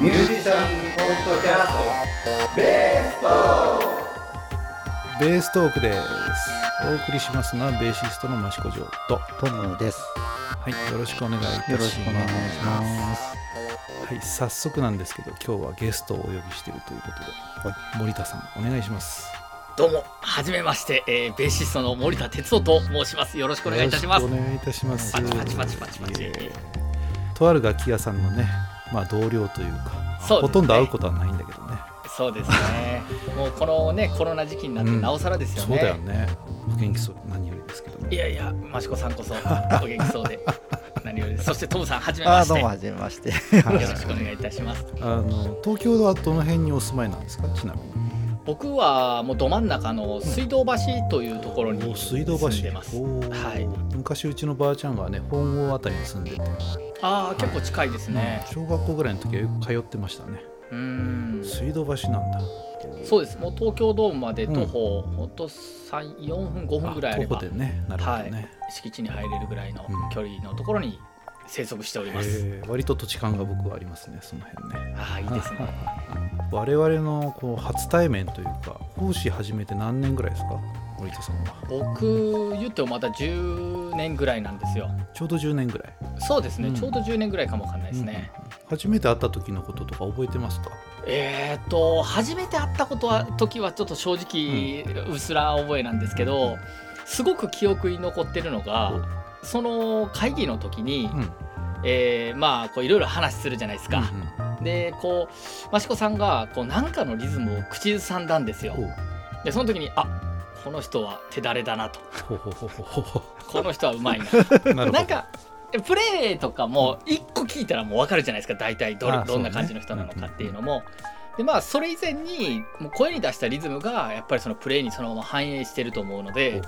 ミュージシャンポッドキャスト。ベーストベーストークです。お送りしますのはベーシストの益子城と。トムです。はいよろしくお願いいたします。よろしくお願いします。はい早速なんですけど今日はゲストをお呼びしているということで、森田さんお願いします。どうも、はじめまして、えーベーシストの森田哲夫と申します。よろしくお願いいたします。よろ。しくお願いいたします。パチパチパチパチパチ。とある楽器屋さんのねまあ同僚というかねほとんど会うことはないんだけどねそうですね。もうこのね、コロナ時期になってうんなおさらですよね。そうだよねお元気そう何よりですけどねいやいや、益子さんこそ お元気そうで。何よりですそしてトムさん、はじめまして。どうも、よはじめまして。ろしくお願いいたします。あの東京はどの辺にお住まいなんですか？ちなみに僕はもうど真ん中の水道橋というところにお水道橋。住んでます。おー。はい。昔うちのばあちゃんがね本郷あたりに住んでて、ああ、結構近いですね。小学校ぐらいの時はよく通ってましたね。うーん。水道橋なんだ。そうです。もう東京ドームまで徒歩、ほん。と3、4分、5分ぐらいあればね。なるほどね、敷地に入れるぐらいのうん。距離のところに生息しております。割と土地勘が僕はありますねその辺ね。ああいいですね。我々のこう初対面というか講師始めて何年ぐらいですか森田さんは？僕言ってもまだ10年ぐらいなんですよ。ちょうど10年ぐらい。そうですね、うん。ちょうど10年ぐらいかもわかんないですね。うん初めて会った時のこととか覚えてますか？えーっと初めて会ったことは時はちょっと正直うすら覚えなんですけど、すごく記憶に残ってるのがその会議の時に、うん。えーまあこういろいろ話するじゃないですか。でこう益子さんがこう何かのリズムを口ずさんだんですよ。でその時にあこの人は手だれだなと。この人はうまいな。うなんかプレーとかも一個聞いたらもう分かるじゃないですか。大体どどんな感じの人なのかっていうのも。でまあそれ以前にもう声に出したリズムがやっぱりそのプレーにそのまま反映してると思うので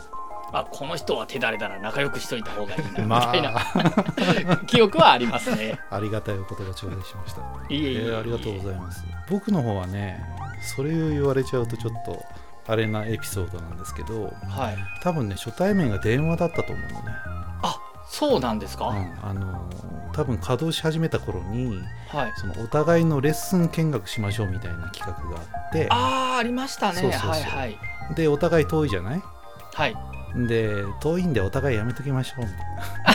あこの人は手だれだな仲良くしといた方がいいなみまたいな。あ 記憶はありますね。ありがたいお言葉頂戴しました。いえいえいええ。ーありがとうございます。僕の方はね、それを言われちゃうとちょっとあれなエピソードなんですけど、はい、多分ね初対面が電話だったと思うのね。あそうなんですか、うん、あのー多分稼働し始めた頃にはい。そのお互いのレッスン見学しましょうみたいな企画があって。ああありましたね。そうそうそう。はいはい。でお互い遠いじゃない？はいで遠いんでお互いやめときましょう。み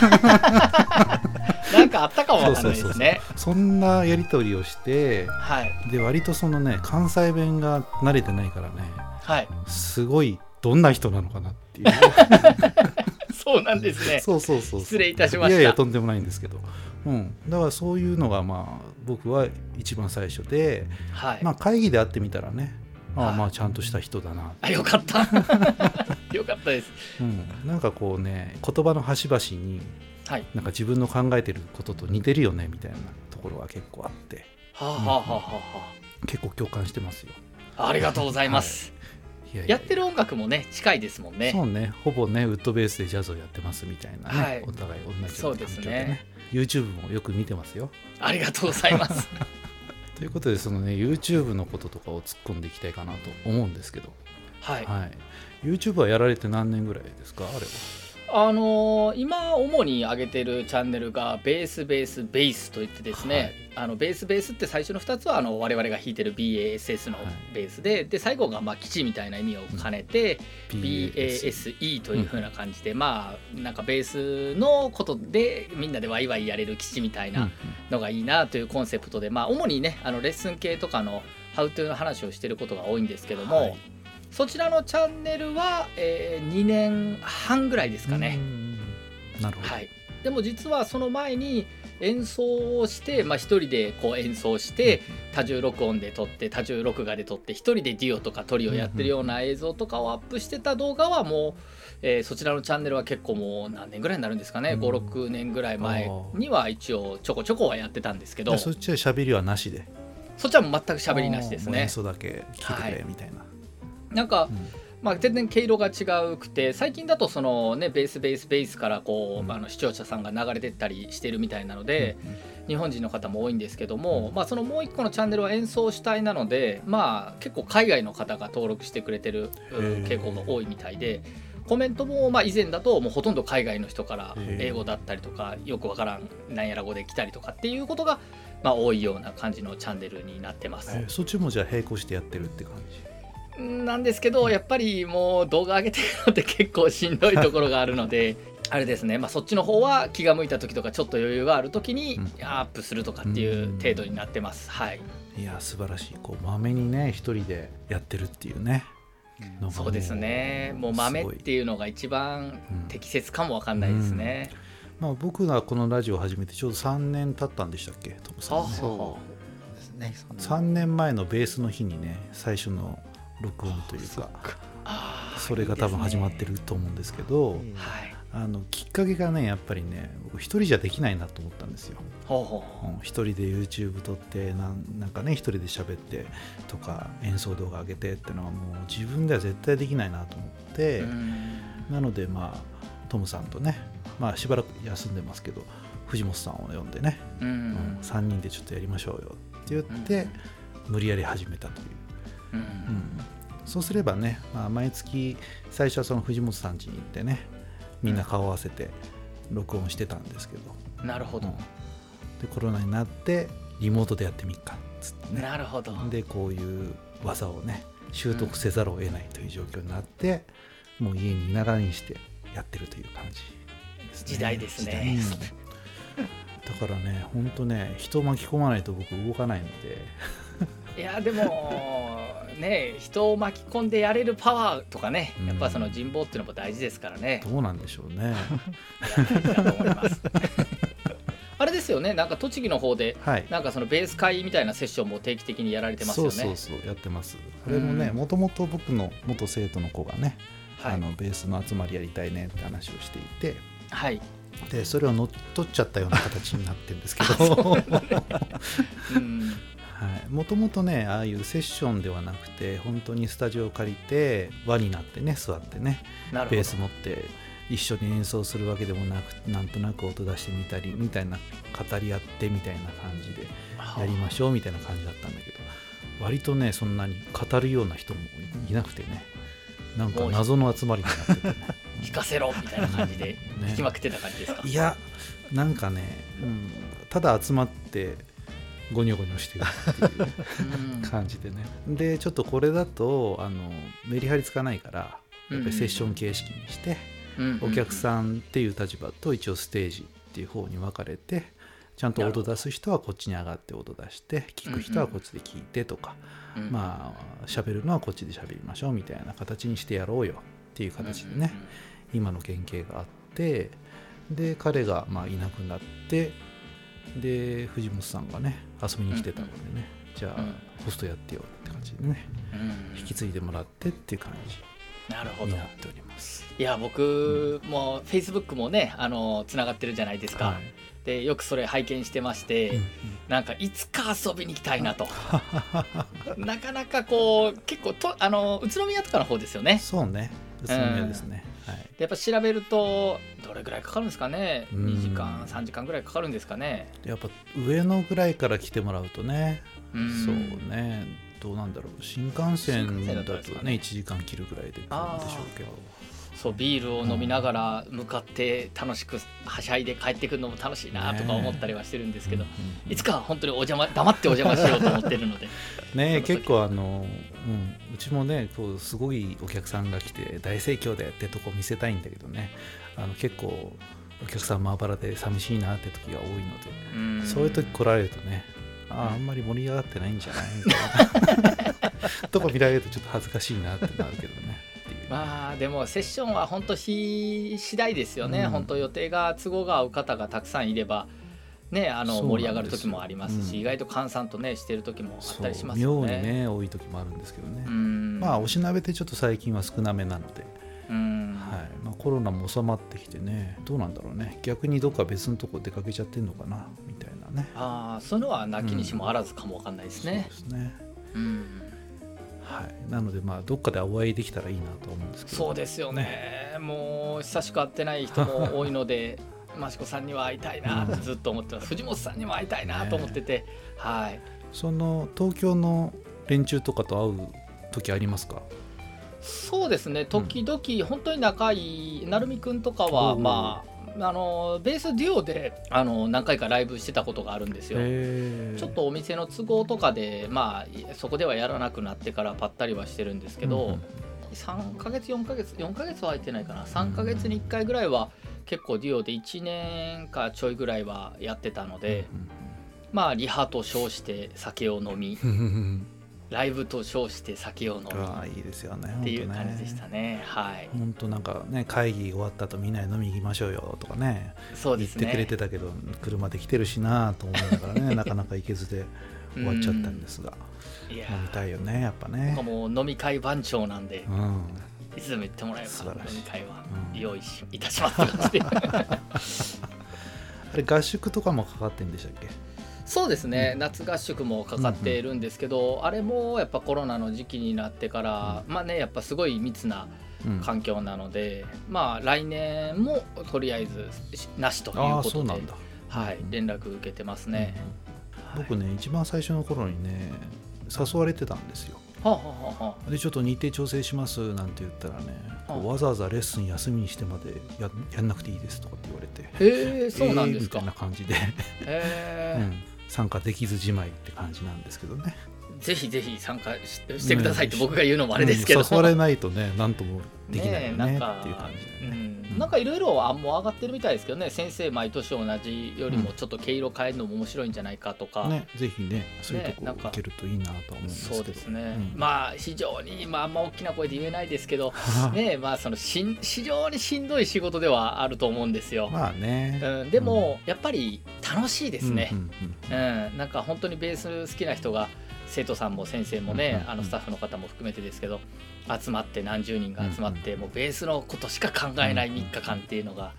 たいななんかあったかもわかんないですね。そんなやり取りをしてはい。で割とそのね関西弁が慣れてないからねはい。すごいどんな人なのかなっていう。そうなんですね。そうそうそう。失礼いたしました。いやいやとんでもないんですけど、うん、だからそういうのがまあ僕は一番最初で、はい、まあ、会議で会ってみたらねああはい。まあちゃんとした人だな、あよかったよかったです。うん、なんかこうね言葉の端々にはい。なんか自分の考えてることと似てるよねみたいなところが結構あって。はあ、はあはあは結構共感してますよ。ありがとうございます、い。やいやや。ってる音楽もね近いですもんね。そうね。ほぼねウッドベースでジャズをやってますみたいなね、はい。お互い同じようなそうですね。YouTube もよく見てますよ。ありがとうございます。ということでそのね YouTube のこととかを突っ込んでいきたいかなと思うんですけど、はい。はい、YouTube はやられて何年ぐらいですか？あれは。あのー今主に上げてるチャンネルがベースベースベースといってですね、あのベースベースって最初の2つはあの我々が弾いてる BASS のはい。ベースで、で最後がまあ基地みたいな意味を兼ねて、BAS BASE という風な感じで、まあなんかベースのことでみんなでワイワイやれる基地みたいうんなのがいいなというコンセプトで、まあ主にねあのレッスン系とかのハウトゥーの話をしてることが多いんですけども、はいそちらのチャンネルは、え2年半ぐらいですかね。うんなるほど、はい、でも実はその前に演奏をして、まあ、一人でこう演奏して多重録音で撮って多重録画で撮って一人でデュオとかトリをやってるような映像とかをアップしてた動画はもう、えーそちらのチャンネルは結構もう何年ぐらいになるんですかね、うん。56年ぐらい前には一応ちょこちょこはやってたんですけど。でそっちは喋りはなしで？そっちは全く喋りなしですね。演。奏だけ聞いてくれみたいな、なんかうん。まあ、全然毛色が違うくて最近だとそのねベースベースベースからこう、うん。あの視聴者さんが流れてったりしてるみたいなので、日本人の方も多いんですけども、まあ、そのもう一個のチャンネルは演奏主体なので、まあ、結構海外の方が登録してくれてる傾向が多いみたいでコメントもまあ以前だともうほとんど海外の人から英語だったりとかよくわからんなんやら語で来たりとかっていうことが、まあ、多いような感じのチャンネルになってます。えーそっちもじゃあ並行してやってるって感じ？なんですけどやっぱりもう動画上げてるのって結構しんどいところがあるので あれですね、まあ、そっちの方は気が向いた時とかちょっと余裕がある時にうん。アップするとかっていう程度になってます。はい、いや素晴らしい。こうまめにね一人でやってるっていうね。そうですね。もう豆すごいっていうのが一番うん。適切かもわかんないですね。まあ、僕がこのラジオを始めてちょうど3年経ったんでしたっけ？トムさんね。はそうですね。そんな3年前のベースの日にね最初の録音というかそれが多分始まっていいると思うんですけどあのきっかけがねやっぱりね僕一人じゃできないなと思ったんですよ。ほうほうう。ん一人で YouTube 撮ってなんなんかね一人で喋ってとか演奏動画上げてってのはもう自分では絶対できないなと思って、うん。なのでまあトムさんとねまあしばらく休んでますけど藤本さんを呼んでね、ううんん3人でちょっとやりましょうよって言って、無理やり始めたという、うん。うんそうすればね、まあ、毎月最初はその藤本さん家に行ってねみんな顔合わせて録音してたんですけど、なるほど。うん、でコロナになってリモートでやってみっかっつってね。なるほど。でこういう技をね習得せざるを得ないという状況になって、もう家にいながらにしてやってるという感じですね。時代ですね。時代ですね。だからね本当ね人を巻き込まないと僕動かないので。いやでもね人を巻き込んでやれるパワーとかねやっぱその人望っていうのも大事ですからね、どうなんでしょうね。あれですよねなんか栃木の方ではい。なんかそのベース会みたいなセッションも定期的にやられてますよね。そうそうそうやってます。これもねうん。もともと僕の元生徒の子がね、はい。あのベースの集まりやりたいねって話をしていてはい、でそれを乗っ取っちゃったような形になってるんですけど。う。ん、はい、もともとねああいうセッションではなくて本当にスタジオを借りて輪になってね座ってねなるほど。ベース持って一緒に演奏するわけでもなくなんとなく音出してみたりみたいな語り合ってみたいな感じでやりましょうみたいな感じだったんだけど割とねそんなに語るような人もいなくてねなんか謎の集まりになっててね。弾かせろみたいな感じでね。弾きまくってた感じですか、いやなんかね、うん、ただ集まってゴニョゴニョしてるっていううん。感じでね。でちょっとこれだとあのメリハリつかないからやっぱりセッション形式にして、うんお客さんっていう立場と一応ステージっていう方に分かれてちゃんと音出す人はこっちに上がって音出して聞く人はこっちで聞いてとか、うんまあ喋るのはこっちで喋りましょうみたいな形にしてやろうよっていう形でね、今の原型があってで彼がまあいなくなってで藤本さんがね遊びに来てたのでね、じゃあうん。ホストやってよって感じでね。うんうん引き継いでもらってっていう感なるほど。じになっております。いや僕もねあのつながってるじゃないですか、はい。でよくそれ拝見してまして、うんうん。なんかいつか遊びに行きたいなと。なかなかこう結構とあの宇都宮とかの方ですよね。そうね。宇都宮ですね、はいでやっぱ調べるとどれぐらいかかるんですかね？うん。2時間3時間ぐらいかかるんですかね？でやっぱ上野ぐらいから来てもらうとね、うん。そうね。どうなんだろう。新幹線だだととですかね。ね1時間切るぐらいで来るんでしょうけど。そうビールを飲みながら向かって楽しくはしゃいで帰ってくるのも楽しいなとか思ったりはしてるんですけど、うんうんいつかは本当にお邪魔黙ってお邪魔しようと思ってるので。ね結構あの、うん、うちもねこうすごいお客さんが来て大盛況でってとこ見せたいんだけどね。あの結構お客さんまばらで寂しいなって時が多いので、うん。そういう時来られるとねあーあんまり盛り上がってないんじゃない？みたいなとこ見られるとちょっと恥ずかしいなってなるけどね。まあでもセッションは本当日次第ですよね、うん。本当予定が都合が合う方がたくさんいればねあの盛り上がる時もありますし、うん。意外と閑散とねしてる時もあったりしますよね。にね多い時もあるんですけどね、うん。まあおしなべてちょっと最近は少なめなので、うん。はい。まあ、コロナも収まってきてねどうなんだろうね。逆にどっか別のとこ出かけちゃってんのかなみたいなね。ああそういうのはなきにしもあらずかもわかんないですね。そうですね。うん。はい。なのでまあどっかでお会いできたらいいなと思うんですけど。そうですよね。もう久しく会ってない人も多いので益子さんには会いたいなってずっと思ってます。藤本さんにも会いたいなと思ってて、はい。その東京の連中とかと会う時ありますか？そうですね。時々本当に仲いい成美くんとかはうんまああのベースデュオであの何回かライブしてたことがあるんですよ。ちょっとお店の都合とかでまあそこではやらなくなってからぱったりはしてるんですけど、うんうん、3ヶ月4ヶ月4ヶ月は空いてないかな。3ヶ月に1回ぐらいは結構デュオで1年かちょいぐらいはやってたので、うんうん、まあリハと称して酒を飲み ライブと称して酒を飲むいいですよねっていう感じでしたね。はい。本当なんかね会議終わった後みんなで飲み行きましょうよとかねそうですね。言ってくれてたけど車で来てるしなと思いながらね なかなか行けずで終わっちゃったんですが、飲みたいよねやっぱね。もう飲み会番長なんで、うん、いつでも言ってもらえば飲み会は用意し、いたします あれ合宿とかもかかってんでしたっけ？そうですね、うん、夏合宿もかかっているんですけど、うんうん、あれもやっぱコロナの時期になってから、うん、まあねやっぱすごい密な環境なので、うん、まあ来年もとりあえずなしということではい、連絡受けてますね、僕ね一番最初の頃にね誘われてたんですよ。でちょっと日程調整しますなんて言ったらね、はあ、わざわざレッスン休みにしてまでややんなくていいですとかって言われて。へえそうなんですか、みたいな感じで。へえ、うん。参加できずじまいって感じなんですけどね。ぜひぜひ参加してくださいって僕が言うのもあれですけど、誘われないとね何ともできないよねっていう感じで、ね、うん、なんかいろいろ案も上がってるみたいですけどね先生毎年同じよりもちょっと毛色変えるのも面白いんじゃないかとか、ね、ぜひねそういうとこいけるといいなと思うんですけど。そうですね、うん、まあ非常に、まあ、あんま大きな声で言えないですけど ねまあそのしん非常にしんどい仕事ではあると思うんですよ。まあね、うん、でも、やっぱり楽しいですね、うんなんか本当にベース好きな人が生徒さんも先生もね、あのスタッフの方も含めてですけど集まって何十人が集まって、もうベースのことしか考えない3日間っていうのが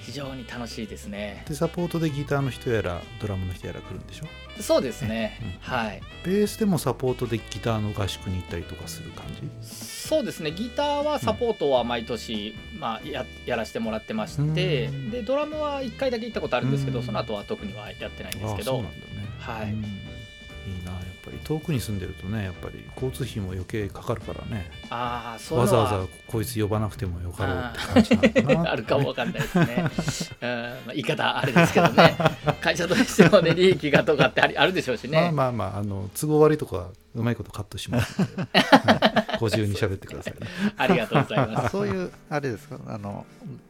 非常に楽しいですね。でサポートでギターの人やらドラムの人やら来るんでしょ？そうですね、うん、はい。ベースでもサポートでギターの合宿に行ったりとかする感じ？そうですね。ギターはサポートは毎年、うん、まあ、ややらせてもらってましてでドラムは1回だけ行ったことあるんですけどその後は特にはやってないんですけど、ね、はい。いいなぱり遠くに住んでるとねやっぱり交通費も余計かかるからね。あそうわざわざこいつ呼ばなくてもよかろうって感じなのかな あるかもわかんないですね、うんまあ、言い方あれですけどね。会社としてもね 利益がとかってあるでしょうしね。まあまあまああの都合悪いとこはうまいことカットしますので、はい、ご自由に喋ってくださいね。ありがとうございます。そういうあれですか？あの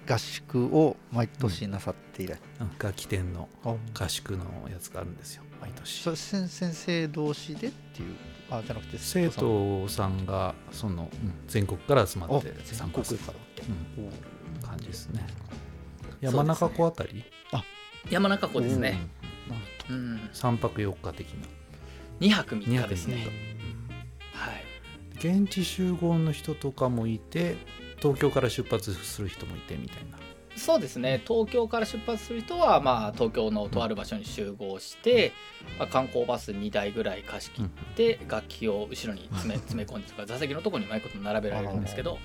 合宿を毎年なさっていらっしゃる、うん、楽器店の合宿のやつがあるんですよ毎年。先生同士でっていう？あじゃなくて生徒さんがその、うん、全国から集まって参加する。から、うん、感じですね。山中湖あたり、ね、あ。山中湖ですね、うん、3泊4日的な。2泊3日ですね、はい。現地集合の人とかもいて東京から出発する人もいてみたいなそうですね。東京から出発する人は、まあ、東京のとある場所に集合して、まあ、観光バス2台ぐらい貸し切って、楽器を後ろに詰め 詰め込んでとか座席のところにうまいこと並べられるんですけど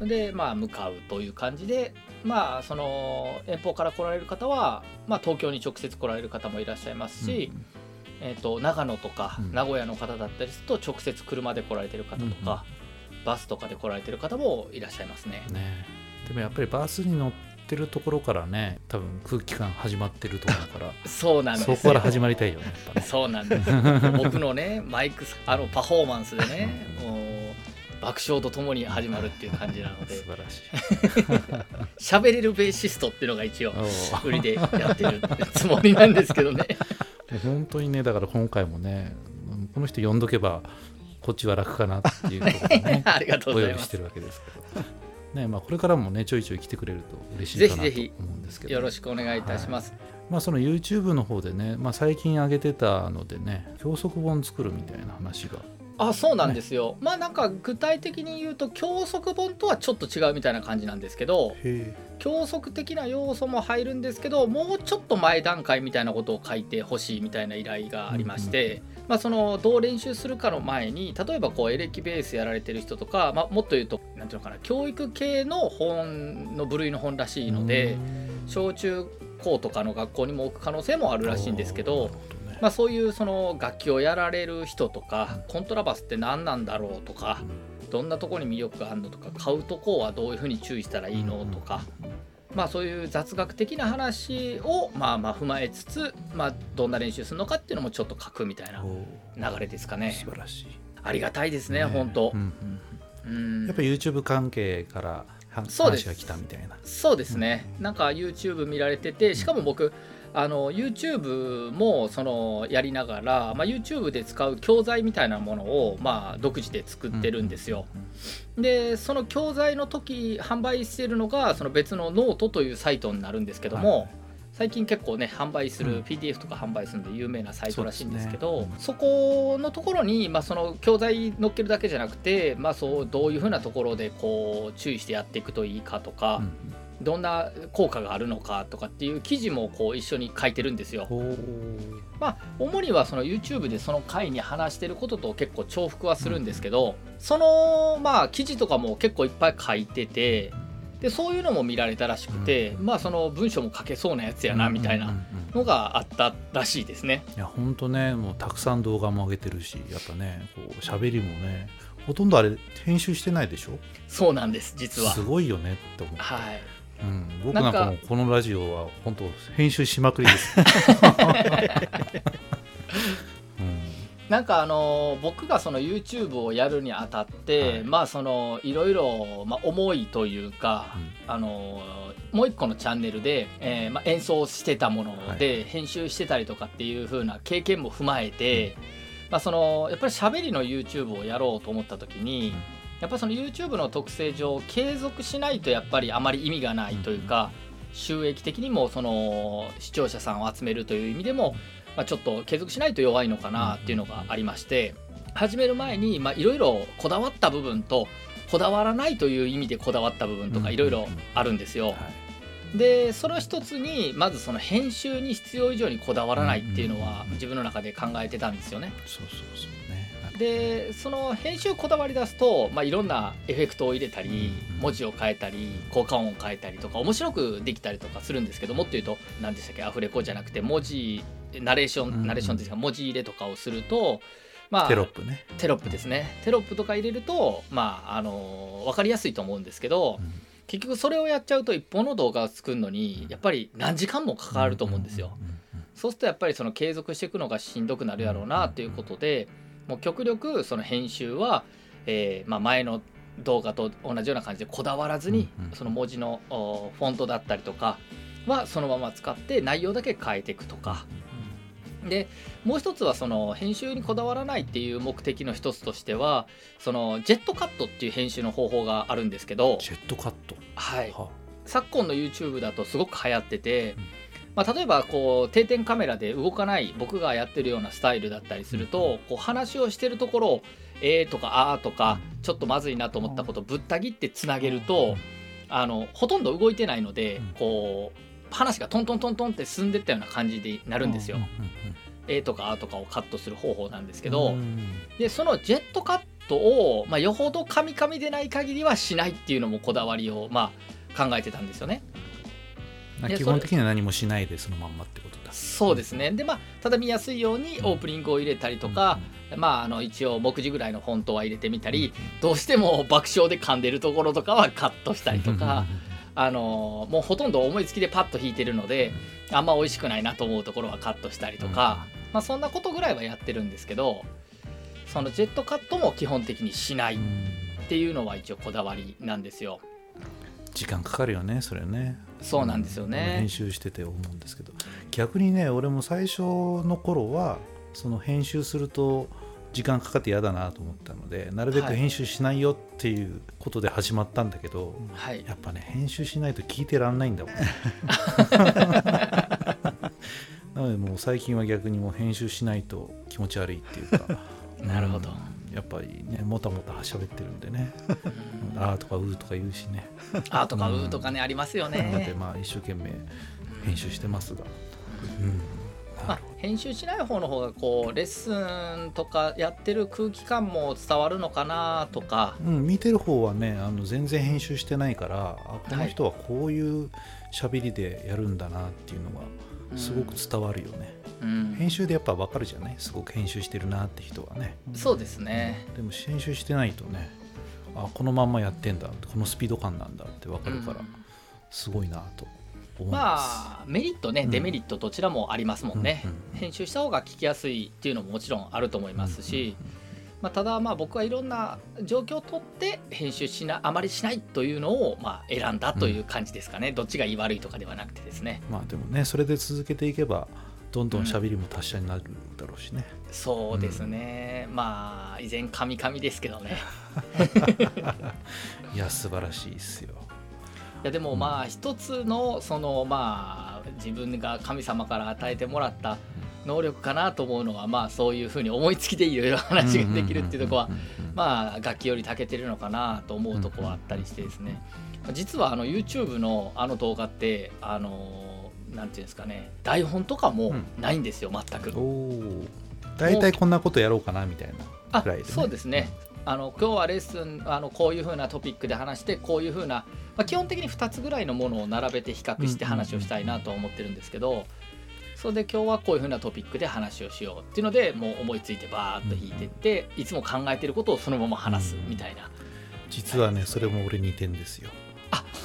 で、まあ、向かうという感じで、まあ、その遠方から来られる方は、まあ、東京に直接来られる方もいらっしゃいますし、えーと、長野とか名古屋の方だったりすると直接車で来られてる方とか、バスとかで来られてる方もいらっしゃいますね。ねでもやっぱりバスに乗ってるところからね多分空気感始まってると思うから。そうなんですそこから始まりたいよねね。そうなんです。僕のねマイクあのパフォーマンスでねもう爆笑とともに始まるっていう感じなので。素晴らしい。喋れるベーシストっていうのが一応売りでやってるつもりなんですけどね。本当にねだから今回もねこの人呼んどけばこっちは楽かなっていうこねありがとうございます。してるわけですけどねまあ、これからもねちょいちょい来てくれると嬉しいかなと思うんですけどよろしくお願いいたします、はい、まあ、その YouTube の方でね、まあ、最近上げてたのでね教則本作るみたいな話が。あそうなんですよ、ね、まあなんか具体的に言うと教則本とはちょっと違うみたいな感じなんですけど教則的な要素も入るんですけどもうちょっと前段階みたいなことを書いてほしいみたいな依頼がありまして、うんうん、まあ、そのどう練習するかの前に例えばこうエレキベースやられてる人とか、まあ、もっと言うと何ていうのかな教育系の本の部類の本らしいので小中高とかの学校にも置く可能性もあるらしいんですけど。まあ、そういうその楽器をやられる人とかコントラバスって何なんだろうとかどんなとこに魅力があるのとか買うとこはどういうふうに注意したらいいのとかまあそういう雑学的な話をまあまあ踏まえつつ、まあ、どんな練習するのかっていうのもちょっと書くみたいなお流れですかね。素晴らしい。ありがたいですねね。本当。うん。うん。やっぱり YouTube 関係からはそうです。話が来たみたいな。そうですね、なんか YouTube 見られててしかも僕あの YouTube もそのやりながら、まあ、YouTube で使う教材みたいなものを、まあ、独自で作ってるんですよ。でその教材の時販売してるのがその別のノートというサイトになるんですけども、はい。最近結構ね販売する、うん。PDF とか販売するんで有名なサイトらしいんですけどそね。そこのところに、まあ、その教材載っけるだけじゃなくて、まあ、そうどういうふうなところでこう注意してやっていくといいかとか、うんどんな効果があるのかとかっていう記事もこう一緒に書いてるんですよ。まあ主にはその YouTube でその回に話してることと結構重複はするんですけど、そのまあ記事とかも結構いっぱい書いててでそういうのも見られたらしくて、まあその文章も書けそうなやつやなみたいなのがあったらしいですね。いや本当ねもうたくさん動画も上げてるしやっぱねこう喋りもねほとんどあれ編集してないでしょ？そうなんです実はす。ごいよねって思って、はい。うん、僕なんかもうこのラジオは本当編集しまくりです、う んなんかあの僕がその YouTube をやるにあたって、はい。まあそのいろいろまあ思いというか、あのもう一個のチャンネルで、えーまあ、演奏してたもので編集してたりとかっていう風な経験も踏まえて、まあ、そのやっぱり喋りの YouTube をやろうと思った時に、やっぱりその YouTube の特性上継続しないとやっぱりあまり意味がないというか、収益的にもその視聴者さんを集めるという意味でも、まあ、ちょっと継続しないと弱いのかなっていうのがありまして始める前にまあいろいろこだわった部分とこだわらないという意味でこだわった部分とかいろいろあるんですよ。はい。でその一つにまずその編集に必要以上にこだわらないっていうのうんうんうん。は自分の中で考えてたんですよね。そうそうそうでその編集こだわり出すと、まあ、いろんなエフェクトを入れたりうん文字を変えたり効果音を変えたりとか面白くできたりとかするんですけどもっと言うと何でしたっけアフレコじゃなくて文字ナレーションナレーションですか文字入れとかをするとまあテロップね、テロップですね。テロップとか入れるとまああの分かりやすいと思うんですけど、うん。結局それをやっちゃうと一本の動画を作るのにやっぱり何時間もかかると思うんですよ。そうするとやっぱりその継続していくのがしんどくなるやろうなっていうことでもう極力その編集は、えーまあ、前の動画と同じような感じでこだわらずにその文字のおフォントだったりとかはそのまま使って内容だけ変えていくとか。でもう一つはその編集にこだわらないっていう目的の一つとしてはそのジェットカットっていう編集の方法があるんですけど、ジェットカット、はい、は昨今の YouTube だとすごく流行っててうん、まあ、例えばこう定点カメラで動かない僕がやってるようなスタイルだったりするとこう話をしてるところを「えー」とか「あー」とかちょっとまずいなと思ったことをぶった切ってつなげるとあのほとんど動いてないのでうん。こう話がトントントントンって進んでったような感じになるんですよ。うん。うんえーとか「あー」とかをカットする方法なんですけうどん。でそのジェットカットを、まあ、よほどカミカミでない限りはしないっていうのもこだわりを、まあ、考えてたんですよね。基本的には何もしないでそのまんまってことだ。そうですね。でまあただ見やすいようにオープニングを入れたりとか、まああの一応目次ぐらいのフォントは入れてみたり、どうしても爆笑で噛んでるところとかはカットしたりとか、あのもうほとんど思いつきでパッと弾いてるのであんま美味しくないなと思うところはカットしたりとか、まあそんなことぐらいはやってるんですけどそのジェットカットも基本的にしないっうん。ていうのは一応こだわりなんですよ。時間かかるよねそれねそうなんですようんね編。集してて思うんですけど。逆にね俺も最初の頃はその編集すると時間かかって嫌だなと思ったのでなるべくはい。編集しないよっていうことで始まったんだけど、はい。やっぱね編集しないと聞いてらんないんだもん なのでもう最近は逆にもう編集しないと気持ち悪いっていうか。なるほど。うんやっぱりねもたもた喋ってるんでね。うん。あーとかうーとか言うしね。あーとかうとかねありますよなのでね。まあ一生懸命編集してますが、うん。まあ、編集しない方の方がこうレッスンとかやってる空気感も伝わるのかなとか、うん、見てる方はねあの全然編集してないからあこの人はこういう喋りでやるんだなっていうのがすごく伝わるよね、うん。編集でやっぱ分かるじゃない？すごく編集してるなって人はね。そうですね。でも編集してないとねあこのまんまやってんだこのスピード感なんだって分かるから、すごいなとまあメリットね、うん。デメリットどちらもありますもんね、うんうん編集した方が聞きやすいっていうのももちろんあると思いますし、まあ、ただまあ僕はいろんな状況をとって編集しなあまりしないというのをまあ選んだという感じですかね、どっちがいい悪いとかではなくてですね。まあでもねそれで続けていけばどんどん喋りも達者になるだろうしね、そうですね、まあ依然カミカミですけどね。いや素晴らしいですよ。いやでもまあ一つのそのまあ自分が神様から与えてもらった能力かなと思うのはまあそういうふうに思いつきでいろいろ話ができるっていうところはまあ楽器より長けてるのかなと思うとこはあったりしてですね実はあの YouTube のあの動画ってあのなんていうんですかね台本とかもないんですよ全く。大体こんなことやろうかなみたいなあくらいでね。そうですね。あの今日はレッスンあのこういうふうなトピックで話してこういうふうな、まあ、基本的に2つぐらいのものを並べて比較して話をしたいなと思ってるんですけど、それで今日はこういうふうなトピックで話をしようっていうのでもう思いついてバーッと引いてって、いつも考えてることをそのまま話すみたいな、実はねそれも俺似てんですよ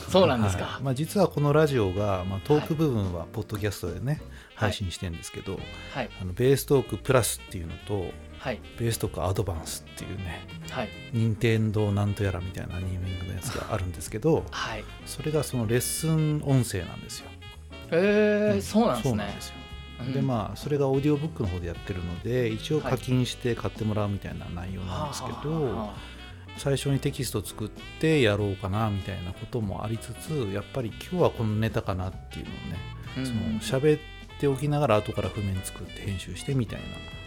そうなんですか、はい。まあ、実はこのラジオが、まあ、トーク部分はポッドキャストでね、配信してるんですけど、はい。あのベーストークプラスっていうのとはい。ベーストークアドバンスっていうねはい。任天堂なんとやらみたいなネーミングのやつがあるんですけどはい。それがそのレッスン音声なんですよ。えー、そうなんですね。そうなんですよ。うん。でまあそれがオーディオブックの方でやってるので一応課金して買ってもらうみたいな内容なんですけど、はあはあはあ最初にテキスト作ってやろうかなみたいなこともありつつやっぱり今日はこのネタかなっていうのをね、うん。その喋っておきながら後から譜面作って編集してみたい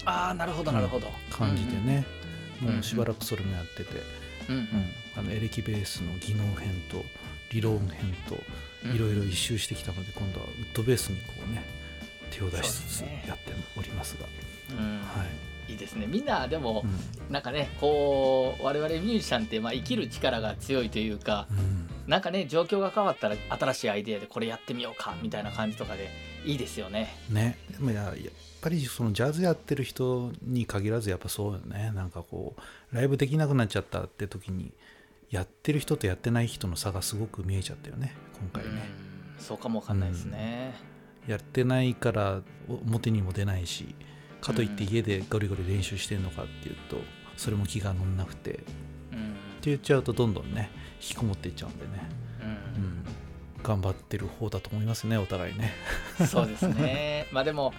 ああなるほどなるほど、な感じでね、うんもうしばらくそれもやってて、うん。うん。うんあのエレキベースの技能編と理論編とうん。いろいろ一周してきたので、今度はウッドベースにこうね手を出しつつやっておりますが。うん。はい、いいですね。みんなでも、うん。なんかねこう我々ミュージシャンってまあ生きる力が強いというかうん。なんかね状況が変わったら新しいアイデアでこれやってみようかみたいな感じとかでいいですよね。ね。でもややっぱりそのジャズやってる人に限らずやっぱそうよね。なんかこうライブできなくなっちゃったって時にやってる人とやってない人の差がすごく見えちゃったよね今回ね、うん。そうかもわかんないですね。やってないから表にも出ないしかといってうん家でゴリゴリ練習してるのかっていうとそれも気が乗んなくて。ってうん言っちゃうとどんどんね引きこもっていっちゃうんでね、ううん。ん、頑張ってる方だと思いますねお互いね。そうですね。まあでも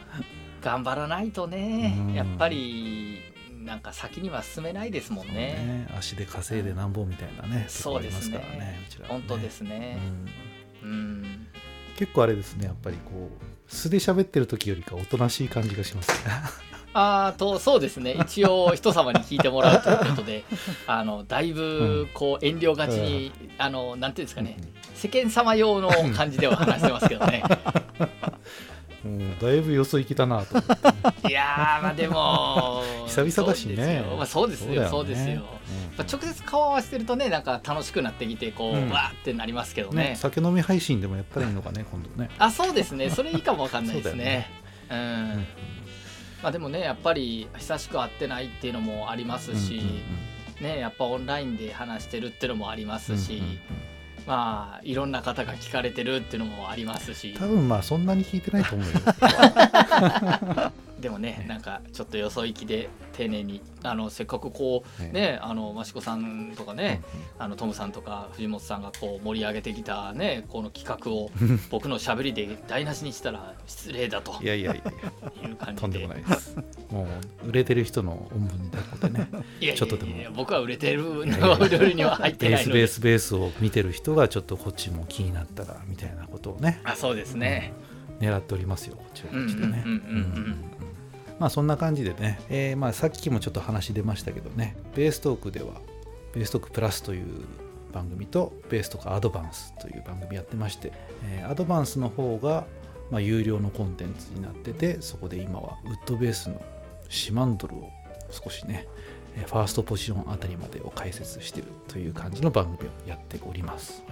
頑張らないとねうん。やっぱりなんか先には進めないですもんね。ね。足で稼いでなんぼみたいなね、そうですねとこありますからねね。本当ですね。うん。うん。結構あれですねやっぱりこう素で喋ってる時よりかおとなしい感じがします。ね あーとそうですね。一応人様に聞いてもらうということで あのだいぶこう遠慮がちに、あのなんていうんですかね。世間様用の感じでは話してますけどね うんだいぶよそ行きだなと。いやーまあでも 久々だしね。そうですよ,、まあ、そうですよ。そうですよ、うんまあ、直接顔合わせてるとねなんか楽しくなってきてこう、うん。わーってなりますけどね。ね酒飲み配信でもやったらいいのかね今度ね。あそうですね。それいいかもわかんないですね。そ うん、うんまあでもねやっぱり久しく会ってないっていうのもありますし、うんうんうんねやっぱオンラインで話してるっていうのもありますし、うんうんうんまあいろんな方が聞かれてるっていうのもありますし。多分まあそんなに聞いてないと思うよ でもねなんかちょっとよそ行きで丁寧にあのせっかくこうねねあの益子さんとかね、あのトムさんとか藤本さんがこう盛り上げてきたねこの企画を 僕のしゃべりで台無しにしたら失礼だと。いやいやいや。いう感じで。とんでもないです。もう売れてる人のおんぶに抱っこでねいやいやいやちょっとでも。僕は売れてるの売れるには入ってベーないので。スベースベースを見てる人がちょっとこっちも気になったらみたいなことをね。あそうですね、狙っておりますよこちらうんうんうんうんうんまあそんな感じでね、えーまあさっきもちょっと話出ましたけどねベーストークではベーストークプラスという番組とベーストークアドバンスという番組やってまして、えーアドバンスの方がまあ有料のコンテンツになっててそこで今はウッドベースのシマンドルを少しねファーストポジションあたりまでを解説してるという感じの番組をやっております。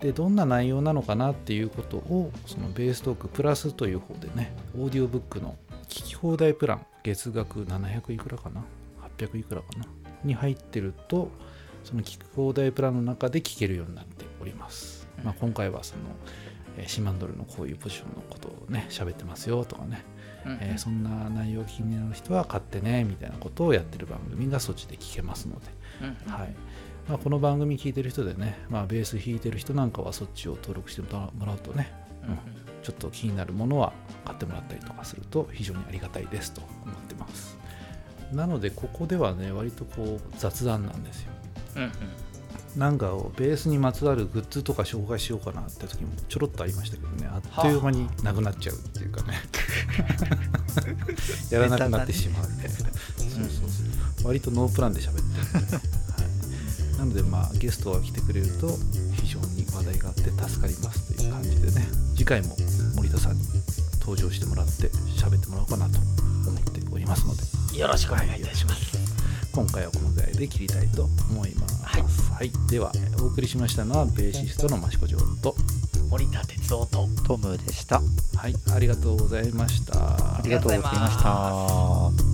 でどんな内容なのかなっていうことをそのベーストークプラスという方でねオーディオブックの聞き放題プラン月額700いくらかな？800いくらかな？に入ってるとその聞き放題プランの中で聞けるようになっております。まあ、今回はその、えーシマンドルのこういうポジションのことをね喋ってますよとかね、うんえーそんな内容気になる人は買ってねみたいなことをやってる番組がそっちで聞けますので、うんはい。まあ、この番組聞いてる人でね、まあ、ベース弾いてる人なんかはそっちを登録してもらうとね。うん。うんちょっと気になるものは買ってもらったりとかすると非常にありがたいですと思ってます。なのでここではね割とこう雑談なんですよ。うんうん。なんかをベースにまつわるグッズとか紹介しようかなって時もちょろっとありましたけどねあっという間になくなっちゃうっていうかね。やらなくなってしまうみたいな、そうそうそう。割とノープランで喋ってるなのでまあゲストが来てくれると非常に話題があって助かりますという感じでね。次回も森田さんに登場してもらって喋ってもらおうかなと思っておりますので。よろしくお願いいたします。今回はこのぐらいで切りたいと思います。はい。はい、ではお送りしましたのはベーシストの益子城と、森田哲夫とトムでした。はい、ありがとうございました。ありがとうございました